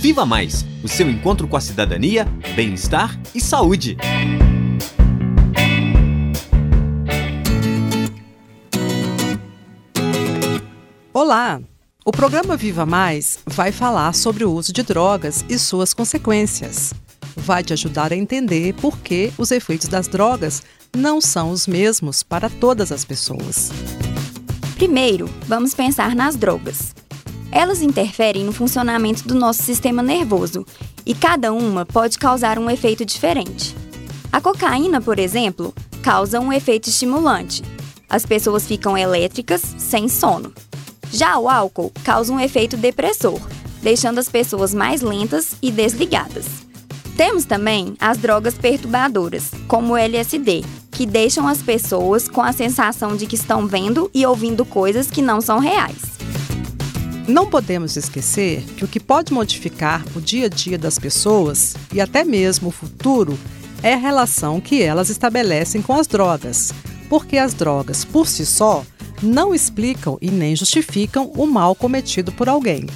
Viva Mais o seu encontro com a cidadania, bem-estar e saúde. Olá! O programa Viva Mais vai falar sobre o uso de drogas e suas consequências. Vai te ajudar a entender por que os efeitos das drogas não são os mesmos para todas as pessoas. Primeiro, vamos pensar nas drogas. Elas interferem no funcionamento do nosso sistema nervoso e cada uma pode causar um efeito diferente. A cocaína, por exemplo, causa um efeito estimulante. As pessoas ficam elétricas, sem sono. Já o álcool causa um efeito depressor, deixando as pessoas mais lentas e desligadas. Temos também as drogas perturbadoras, como o LSD, que deixam as pessoas com a sensação de que estão vendo e ouvindo coisas que não são reais. Não podemos esquecer que o que pode modificar o dia a dia das pessoas e até mesmo o futuro é a relação que elas estabelecem com as drogas, porque as drogas, por si só, não explicam e nem justificam o mal cometido por alguém.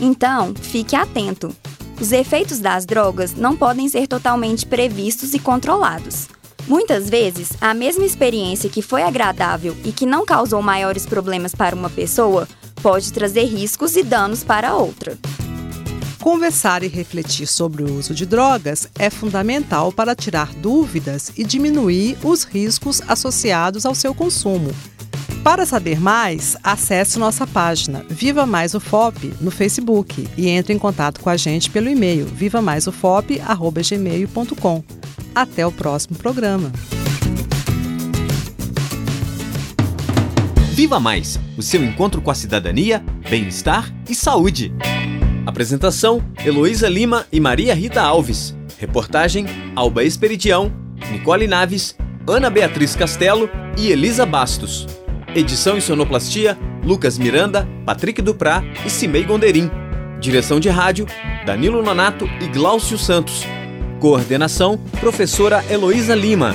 Então, fique atento. Os efeitos das drogas não podem ser totalmente previstos e controlados. Muitas vezes, a mesma experiência que foi agradável e que não causou maiores problemas para uma pessoa pode trazer riscos e danos para outra. Conversar e refletir sobre o uso de drogas é fundamental para tirar dúvidas e diminuir os riscos associados ao seu consumo. Para saber mais, acesse nossa página Viva Mais UFOP no Facebook e entre em contato com a gente pelo e-mail vivamaisufop@gmail.com. Até o próximo programa. Viva Mais o seu encontro com a cidadania, bem-estar e saúde. Apresentação: Heloísa Lima e Maria Rita Alves. Reportagem: Alba Esperidião, Nicole Naves, Ana Beatriz Castelo e Elisa Bastos. Edição e sonoplastia: Lucas Miranda, Patrick Duprá e Cimei Gonderim. Direção de rádio: Danilo Nonato e Glaucio Santos. Coordenação: Professora Heloísa Lima.